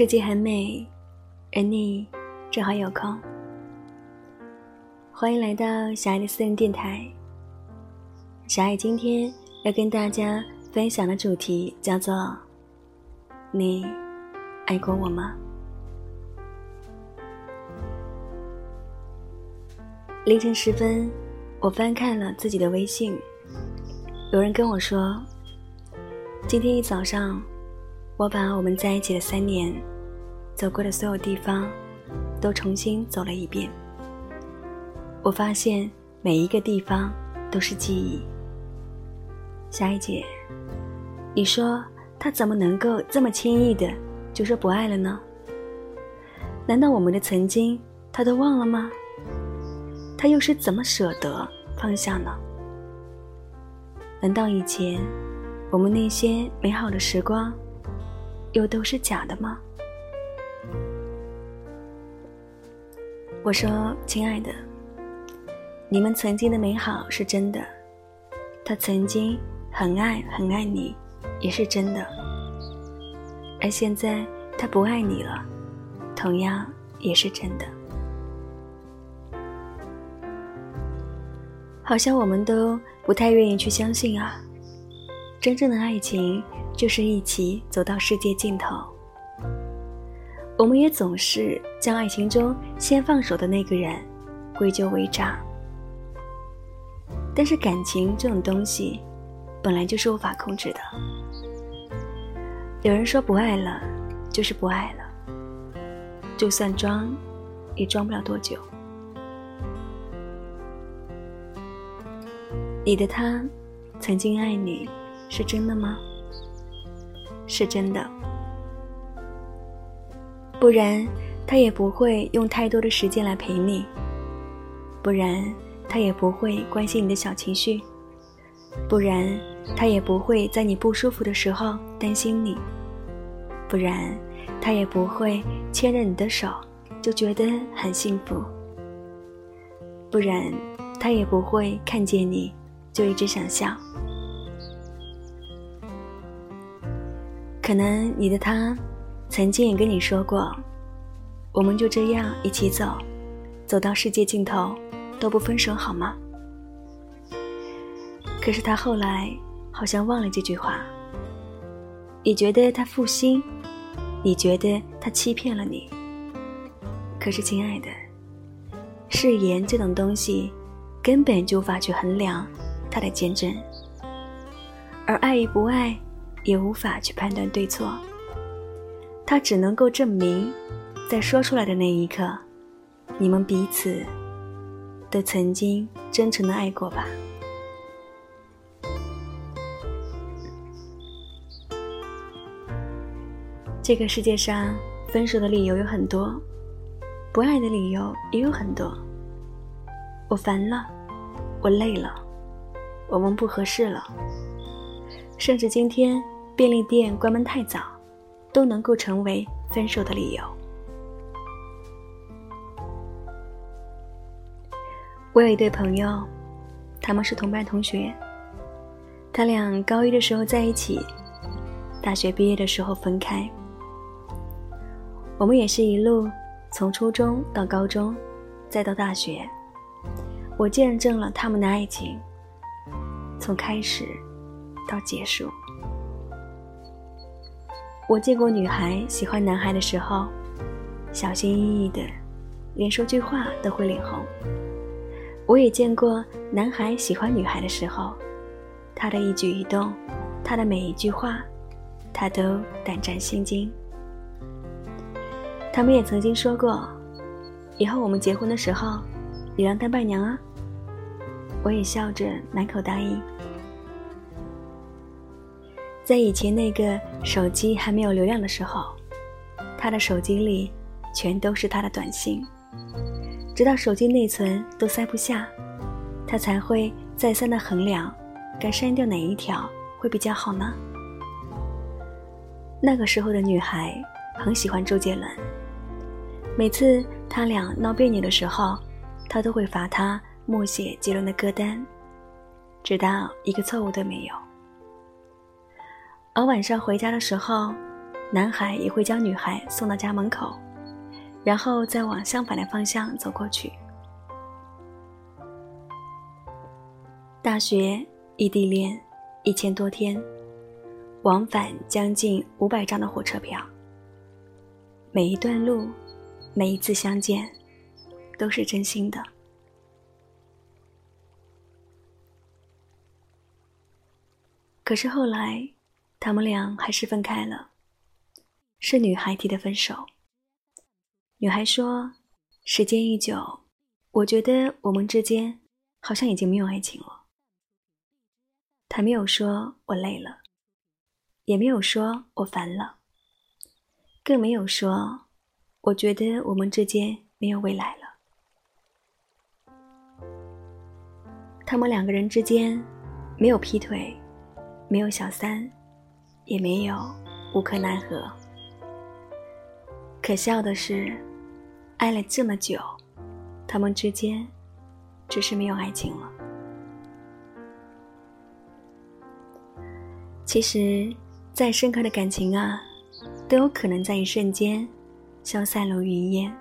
世界很美，而你正好有空。欢迎来到小爱的私人电台。小爱今天要跟大家分享的主题叫做“你爱过我吗？”凌晨时分，我翻看了自己的微信，有人跟我说，今天一早上。我把我们在一起的三年，走过的所有地方，都重新走了一遍。我发现每一个地方都是记忆。小爱姐，你说他怎么能够这么轻易的就说不爱了呢？难道我们的曾经他都忘了吗？他又是怎么舍得放下呢？难道以前我们那些美好的时光？又都是假的吗？我说，亲爱的，你们曾经的美好是真的，他曾经很爱很爱你，也是真的。而现在他不爱你了，同样也是真的。好像我们都不太愿意去相信啊，真正的爱情。就是一起走到世界尽头。我们也总是将爱情中先放手的那个人归咎为渣。但是感情这种东西，本来就是无法控制的。有人说不爱了，就是不爱了，就算装，也装不了多久。你的他，曾经爱你，是真的吗？是真的，不然他也不会用太多的时间来陪你，不然他也不会关心你的小情绪，不然他也不会在你不舒服的时候担心你，不然他也不会牵着你的手就觉得很幸福，不然他也不会看见你就一直想笑。可能你的他，曾经也跟你说过，我们就这样一起走，走到世界尽头，都不分手好吗？可是他后来好像忘了这句话。你觉得他负心，你觉得他欺骗了你。可是亲爱的，誓言这种东西，根本就无法去衡量它的坚贞，而爱与不爱。也无法去判断对错，他只能够证明，在说出来的那一刻，你们彼此都曾经真诚的爱过吧。这个世界上，分手的理由有很多，不爱的理由也有很多。我烦了，我累了，我们不合适了。甚至今天便利店关门太早，都能够成为分手的理由。我有一对朋友，他们是同班同学。他俩高一的时候在一起，大学毕业的时候分开。我们也是一路从初中到高中，再到大学，我见证了他们的爱情，从开始。到结束，我见过女孩喜欢男孩的时候，小心翼翼的，连说句话都会脸红。我也见过男孩喜欢女孩的时候，他的一举一动，他的每一句话，他都胆战心惊。他们也曾经说过，以后我们结婚的时候，你让当伴娘啊。我也笑着满口答应。在以前那个手机还没有流量的时候，他的手机里全都是他的短信，直到手机内存都塞不下，他才会再三的衡量，该删掉哪一条会比较好呢？那个时候的女孩很喜欢周杰伦，每次他俩闹别扭的时候，他都会罚他默写杰伦的歌单，直到一个错误都没有。而晚上回家的时候，男孩也会将女孩送到家门口，然后再往相反的方向走过去。大学异地恋，一千多天，往返将近五百张的火车票。每一段路，每一次相见，都是真心的。可是后来，他们俩还是分开了。是女孩提的分手。女孩说：“时间一久，我觉得我们之间好像已经没有爱情了。”他没有说我累了，也没有说我烦了，更没有说我觉得我们之间没有未来了。他们两个人之间没有劈腿。没有小三，也没有无可奈何。可笑的是，爱了这么久，他们之间只是没有爱情了。其实，再深刻的感情啊，都有可能在一瞬间消散如云烟。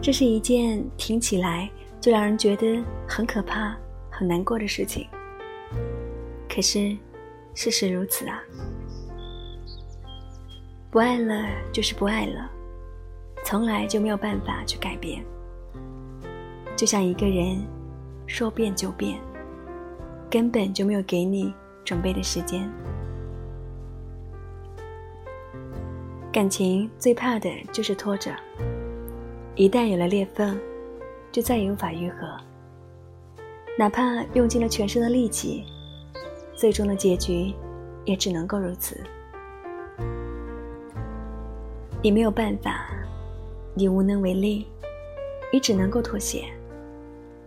这是一件听起来就让人觉得很可怕、很难过的事情。可是，事实如此啊！不爱了就是不爱了，从来就没有办法去改变。就像一个人说变就变，根本就没有给你准备的时间。感情最怕的就是拖着，一旦有了裂缝，就再也无法愈合。哪怕用尽了全身的力气。最终的结局，也只能够如此。你没有办法，你无能为力，你只能够妥协，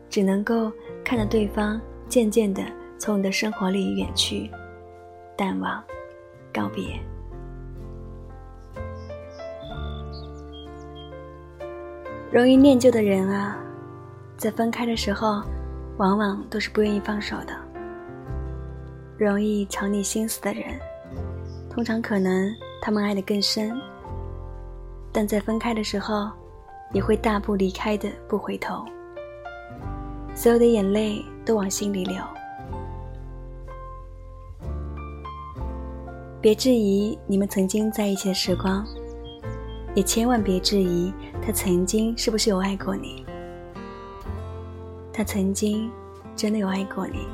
只能够看着对方渐渐的从你的生活里远去，淡忘，告别。容易念旧的人啊，在分开的时候，往往都是不愿意放手的。容易藏匿心思的人，通常可能他们爱得更深，但在分开的时候，也会大步离开的，不回头。所有的眼泪都往心里流。别质疑你们曾经在一起的时光，也千万别质疑他曾经是不是有爱过你。他曾经真的有爱过你，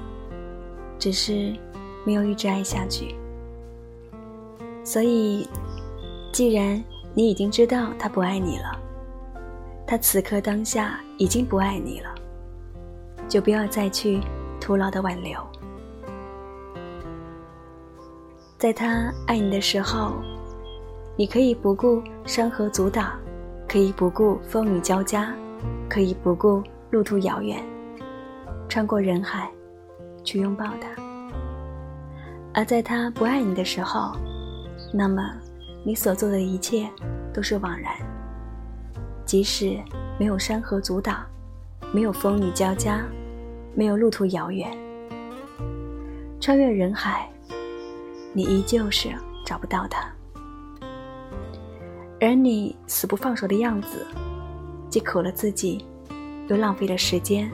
只是。没有一直爱下去，所以，既然你已经知道他不爱你了，他此刻当下已经不爱你了，就不要再去徒劳的挽留。在他爱你的时候，你可以不顾山河阻挡，可以不顾风雨交加，可以不顾路途遥远，穿过人海，去拥抱他。而在他不爱你的时候，那么你所做的一切都是枉然。即使没有山河阻挡，没有风雨交加，没有路途遥远，穿越人海，你依旧是找不到他。而你死不放手的样子，既苦了自己，又浪费了时间，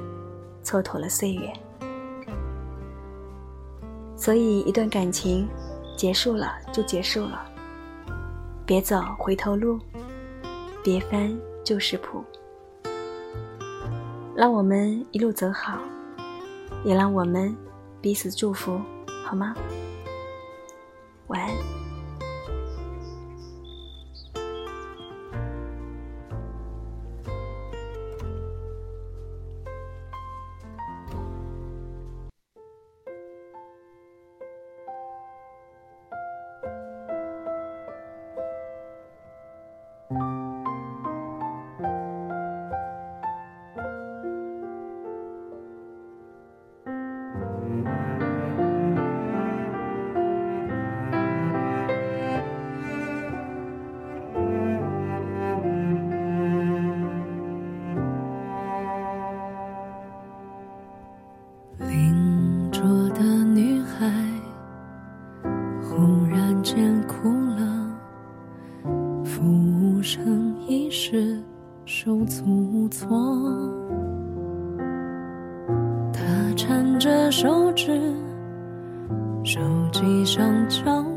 蹉跎了岁月。所以，一段感情结束了就结束了，别走回头路，别翻旧时谱，让我们一路走好，也让我们彼此祝福，好吗？晚安。手指，手机上敲。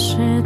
是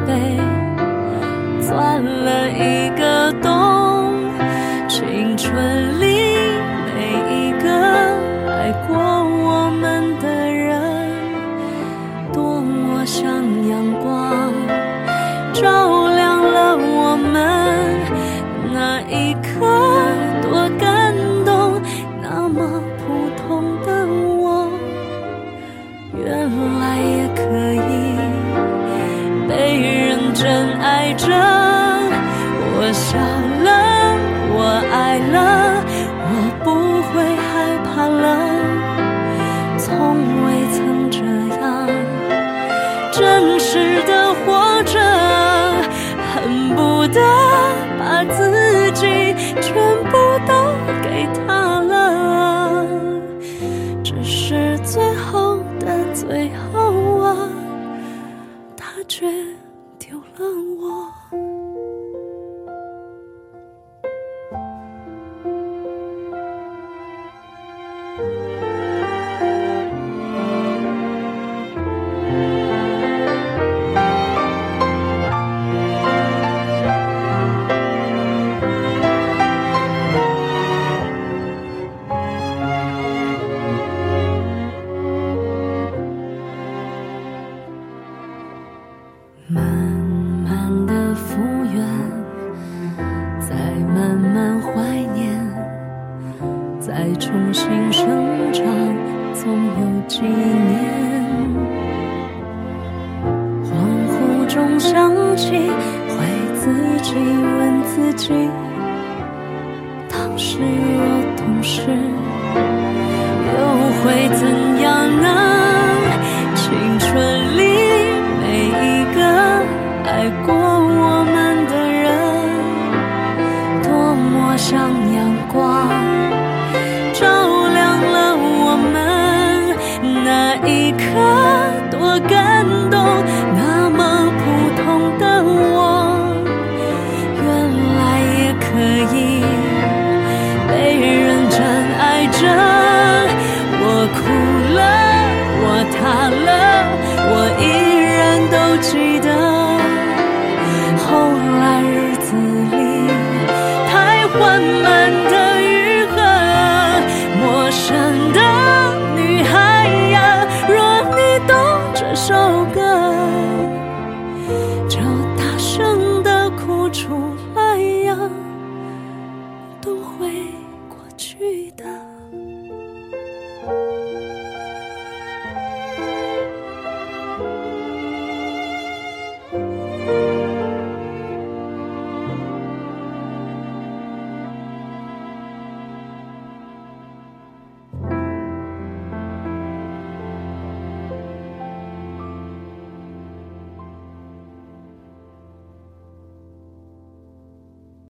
重新生长总有几年。恍惚中想起会自己问自己。塌了，我依然都记得。后来日子里，太缓慢的愈合，陌生的女孩呀，若你懂这首歌，就大声的哭出来呀，都会过去的。